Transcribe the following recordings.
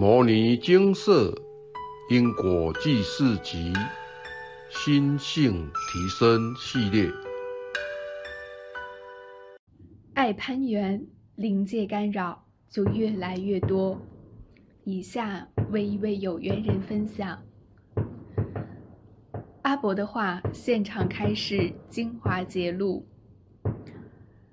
摩尼精舍因果记事集心性提升系列，爱攀缘，灵界干扰就越来越多。以下为一位有缘人分享阿伯的话，现场开始精华揭露。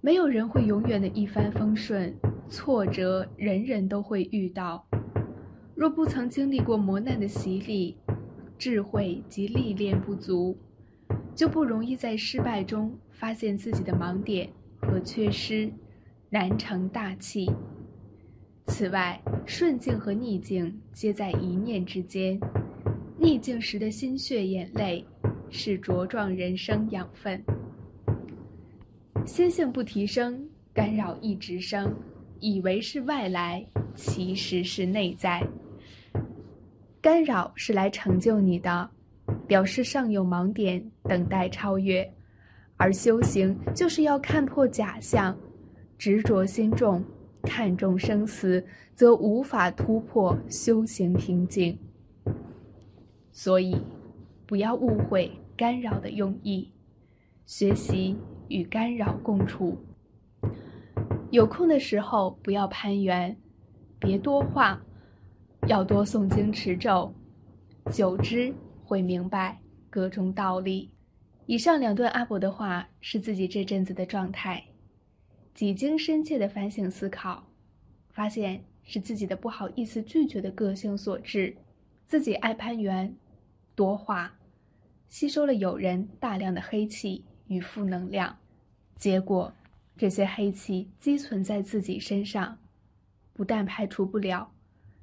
没有人会永远的一帆风顺，挫折人人都会遇到。若不曾经历过磨难的洗礼，智慧及历练不足，就不容易在失败中发现自己的盲点和缺失，难成大器。此外，顺境和逆境皆在一念之间，逆境时的心血眼泪，是茁壮人生养分。心性不提升，干扰一直生，以为是外来，其实是内在。干扰是来成就你的，表示尚有盲点等待超越，而修行就是要看破假象，执着心重，看重生死，则无法突破修行瓶颈。所以，不要误会干扰的用意，学习。与干扰共处，有空的时候不要攀缘，别多话，要多诵经持咒，久之会明白各种道理。以上两段阿伯的话是自己这阵子的状态，几经深切的反省思考，发现是自己的不好意思拒绝的个性所致，自己爱攀缘，多话，吸收了友人大量的黑气。与负能量，结果这些黑气积存在自己身上，不但排除不了，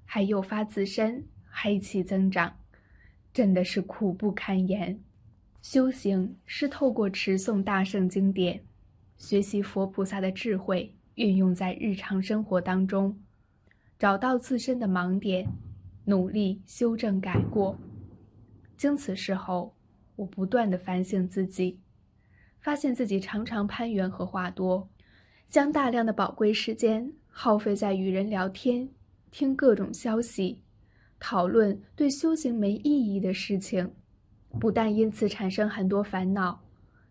还诱发自身黑气增长，真的是苦不堪言。修行是透过持诵大圣经典，学习佛菩萨的智慧，运用在日常生活当中，找到自身的盲点，努力修正改过。经此事后，我不断的反省自己。发现自己常常攀缘和话多，将大量的宝贵时间耗费在与人聊天、听各种消息、讨论对修行没意义的事情，不但因此产生很多烦恼，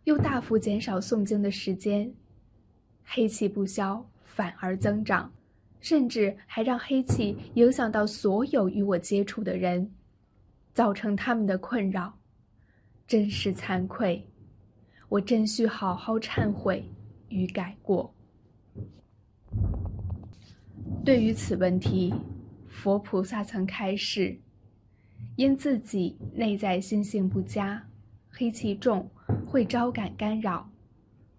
又大幅减少诵经的时间，黑气不消，反而增长，甚至还让黑气影响到所有与我接触的人，造成他们的困扰，真是惭愧。我真需好好忏悔与改过。对于此问题，佛菩萨曾开示：因自己内在心性不佳，黑气重，会招感干扰，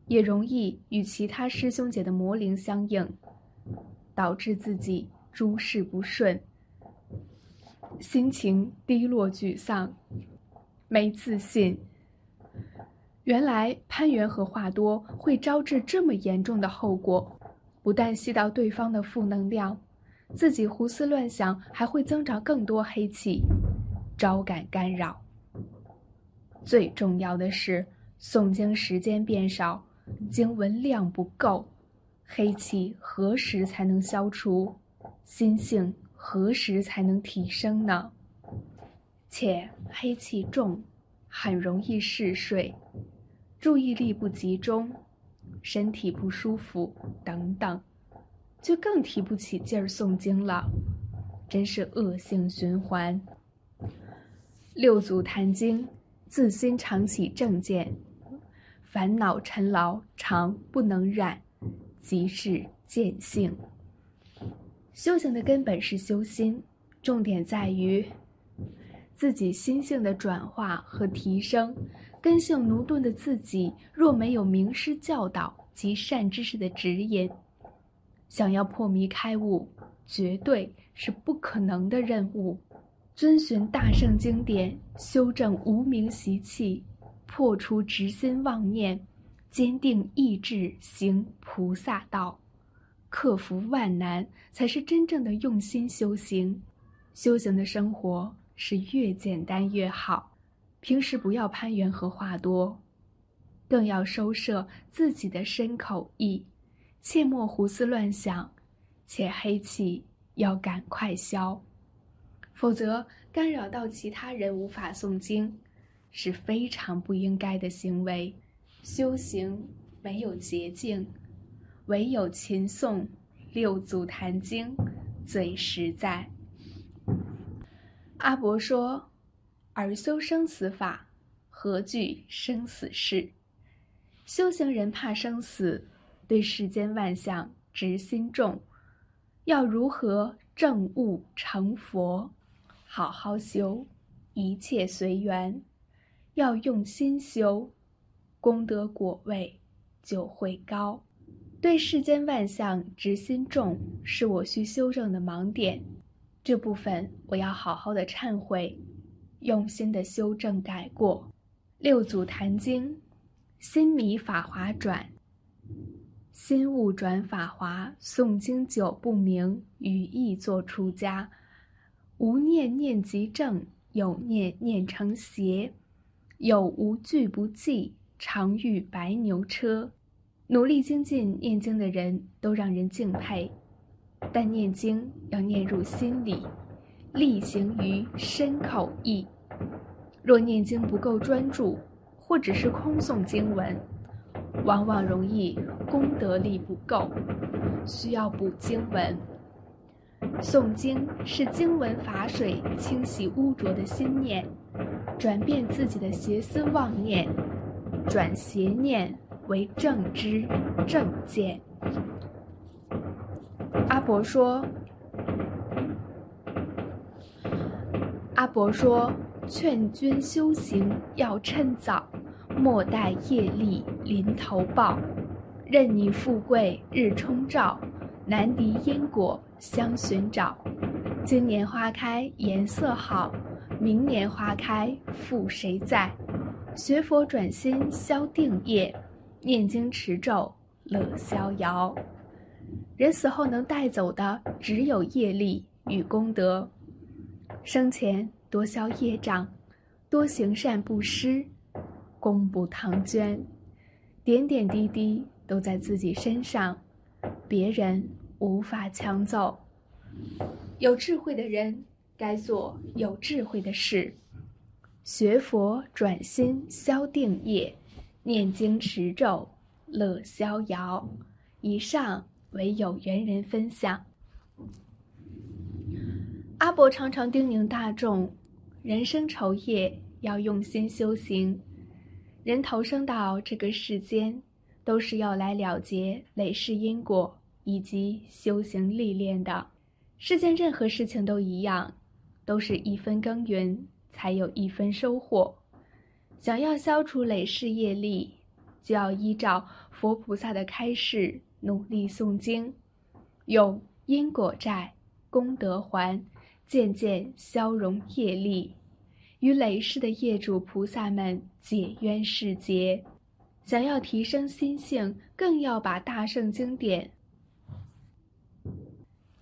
也容易与其他师兄姐的魔灵相应，导致自己诸事不顺，心情低落、沮丧，没自信。原来攀缘和话多会招致这么严重的后果，不但吸到对方的负能量，自己胡思乱想，还会增长更多黑气，招感干扰。最重要的是，诵经时间变少，经文量不够，黑气何时才能消除？心性何时才能提升呢？且黑气重，很容易嗜睡。注意力不集中，身体不舒服等等，就更提不起劲儿诵经了，真是恶性循环。六祖坛经，自心常起正见，烦恼尘劳常不能染，即是见性。修行的根本是修心，重点在于自己心性的转化和提升。根性驽钝的自己，若没有名师教导及善知识的指引，想要破迷开悟，绝对是不可能的任务。遵循大圣经典，修正无名习气，破除执心妄念，坚定意志行菩萨道，克服万难，才是真正的用心修行。修行的生活是越简单越好。平时不要攀缘和话多，更要收摄自己的身口意，切莫胡思乱想，且黑气要赶快消。否则干扰到其他人无法诵经，是非常不应该的行为。修行没有捷径，唯有勤诵六祖坛经最实在。阿伯说：“尔修生死法，何惧生死事？修行人怕生死，对世间万象执心重。要如何证悟成佛？好好修，一切随缘。要用心修，功德果位就会高。对世间万象执心重，是我需修正的盲点。”这部分我要好好的忏悔，用心的修正改过。六祖坛经，心迷法华转，心悟转法华。诵经久不明，语意作出家。无念念即正，有念念成邪。有无俱不记，常遇白牛车。努力精进念经的人都让人敬佩。但念经要念入心里，力行于身口意。若念经不够专注，或只是空诵经文，往往容易功德力不够，需要补经文。诵经是经文法水清洗污浊的心念，转变自己的邪思妄念，转邪念为正知正见。阿伯说：“阿伯说，劝君修行要趁早，莫待业力临头报。任你富贵日冲照，难敌因果相寻找。今年花开颜色好，明年花开复谁在？学佛转心消定业，念经持咒乐逍遥。”人死后能带走的只有业力与功德。生前多消业障，多行善布施，功不唐捐，点点滴滴都在自己身上，别人无法抢走。有智慧的人该做有智慧的事，学佛转心消定业，念经持咒乐逍遥。以上。为有缘人分享。阿伯常常叮咛大众：人生愁业要用心修行。人投生到这个世间，都是要来了结累世因果以及修行历练的。世间任何事情都一样，都是一分耕耘才有一分收获。想要消除累世业力，就要依照佛菩萨的开示。努力诵经，用因果债、功德还，渐渐消融业力，与累世的业主菩萨们解冤释结。想要提升心性，更要把大圣经典；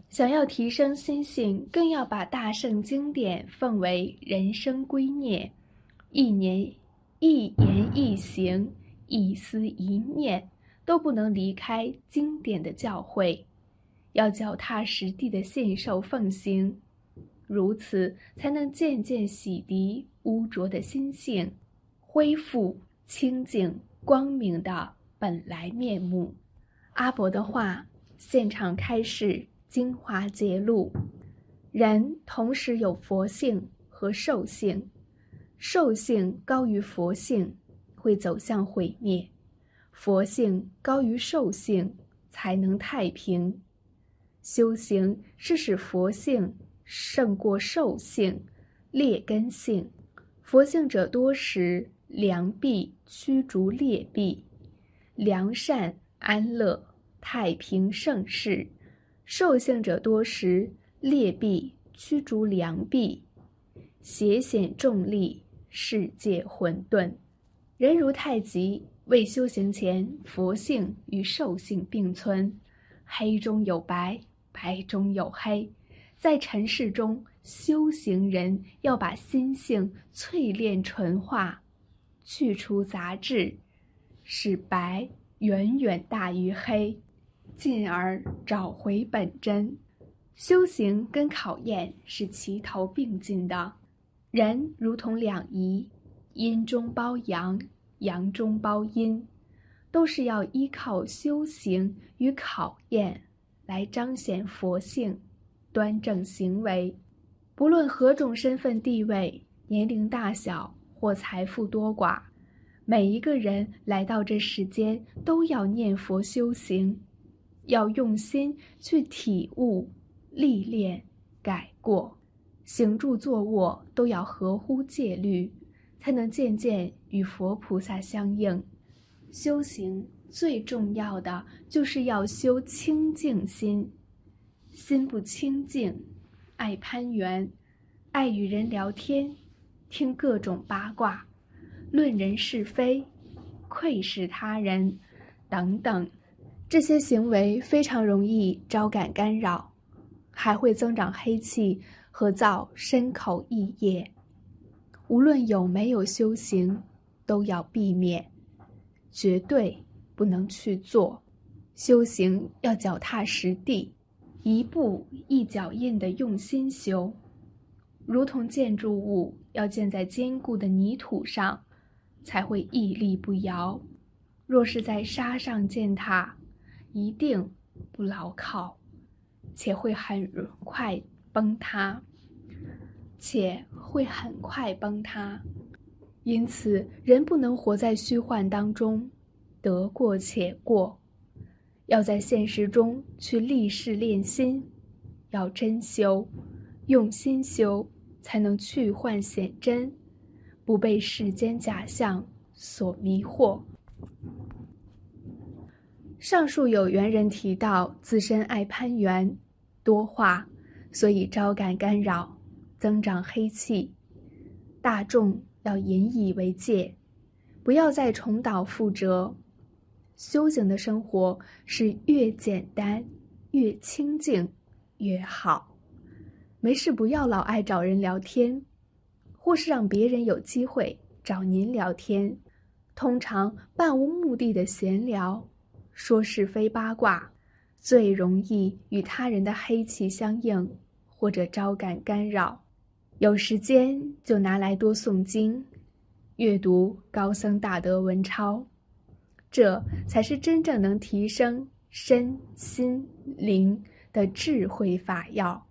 想要提升心性，更要把大圣经典奉为人生圭臬。一年一言一行，一思一念。都不能离开经典的教诲，要脚踏实地的信受奉行，如此才能渐渐洗涤污浊的心性，恢复清净光明的本来面目。阿伯的话，现场开示精华揭露：人同时有佛性和兽性，兽性高于佛性，会走向毁灭。佛性高于兽性，才能太平。修行是使佛性胜过兽性、劣根性。佛性者多时，良弊驱逐劣弊，良善安乐太平盛世；兽性者多时，劣弊驱逐良弊，邪险重利，世界混沌。人如太极。未修行前，佛性与兽性并存，黑中有白，白中有黑。在尘世中，修行人要把心性淬炼纯化，去除杂质，使白远远大于黑，进而找回本真。修行跟考验是齐头并进的，人如同两仪，阴中包阳，阳中包阴，都是要依靠修行与考验来彰显佛性，端正行为。不论何种身份地位、年龄大小或财富多寡，每一个人来到这世间都要念佛修行，要用心去体悟、历练、改过，行住坐卧都要合乎戒律，才能渐渐与佛菩萨相应。修行最重要的就是要修清净心，心不清净。爱攀缘，爱与人聊天，听各种八卦，论人是非，窥视他人，等等，这些行为非常容易招感干扰，还会增长黑气和造身口意业。无论有没有修行，都要避免，绝对不能去做。修行要脚踏实地。一步一脚印的用心修，如同建筑物要建在坚固的泥土上，才会屹立不摇。若是在沙上建塔，一定不牢靠，且会很快崩塌，且会很快崩塌。因此，人不能活在虚幻当中，得过且过。要在现实中去立誓练心，要真修，用心修，才能去幻显真，不被世间假象所迷惑。上述有缘人提到自身爱攀缘、多话，所以招感干扰，增长黑气。大众要引以为戒，不要再重蹈覆辙。修行的生活是越简单、越清净越好。没事不要老爱找人聊天，或是让别人有机会找您聊天。通常漫无目的的闲聊，说是非八卦，最容易与他人的黑气相应，或者招感干扰。有时间就拿来多诵经，阅读高僧大德文钞。这才是真正能提升身心灵的智慧法药。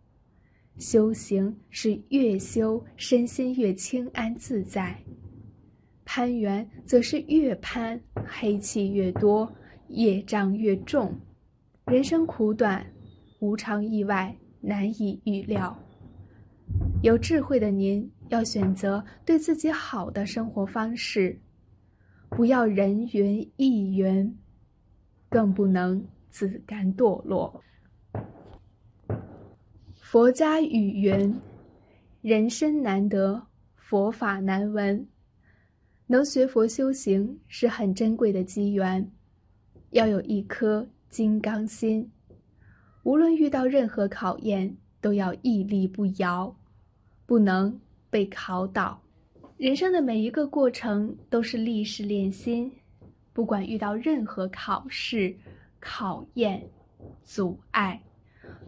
修行是越修身心越清安自在，攀缘则是越攀黑气越多，业障越重。人生苦短，无常意外难以预料。有智慧的您要选择对自己好的生活方式。不要人云亦云，更不能自甘堕落。佛家语云：“人生难得，佛法难闻。”能学佛修行是很珍贵的机缘，要有一颗金刚心。无论遇到任何考验，都要屹立不摇，不能被考倒。人生的每一个过程都是历试练心，不管遇到任何考试、考验、阻碍，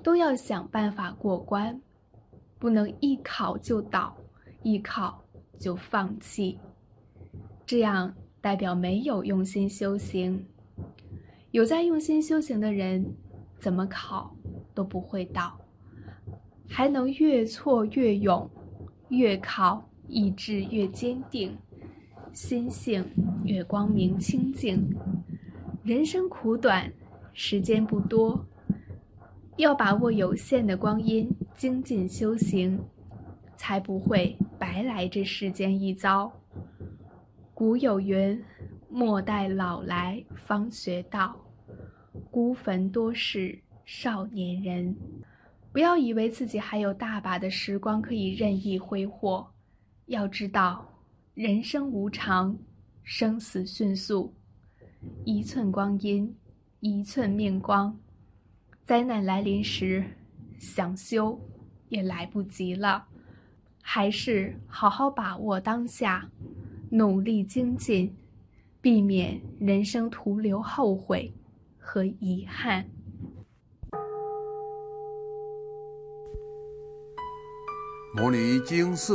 都要想办法过关，不能一考就倒，一考就放弃，这样代表没有用心修行。有在用心修行的人，怎么考都不会倒，还能越挫越勇，越考。意志越坚定，心性越光明清净。人生苦短，时间不多，要把握有限的光阴，精进修行，才不会白来这世间一遭。古有云：“莫待老来方学道，孤坟多是少年人。”不要以为自己还有大把的时光可以任意挥霍。要知道，人生无常，生死迅速，一寸光阴，一寸命光。灾难来临时，想修也来不及了。还是好好把握当下，努力精进，避免人生徒留后悔和遗憾。摩尼经释，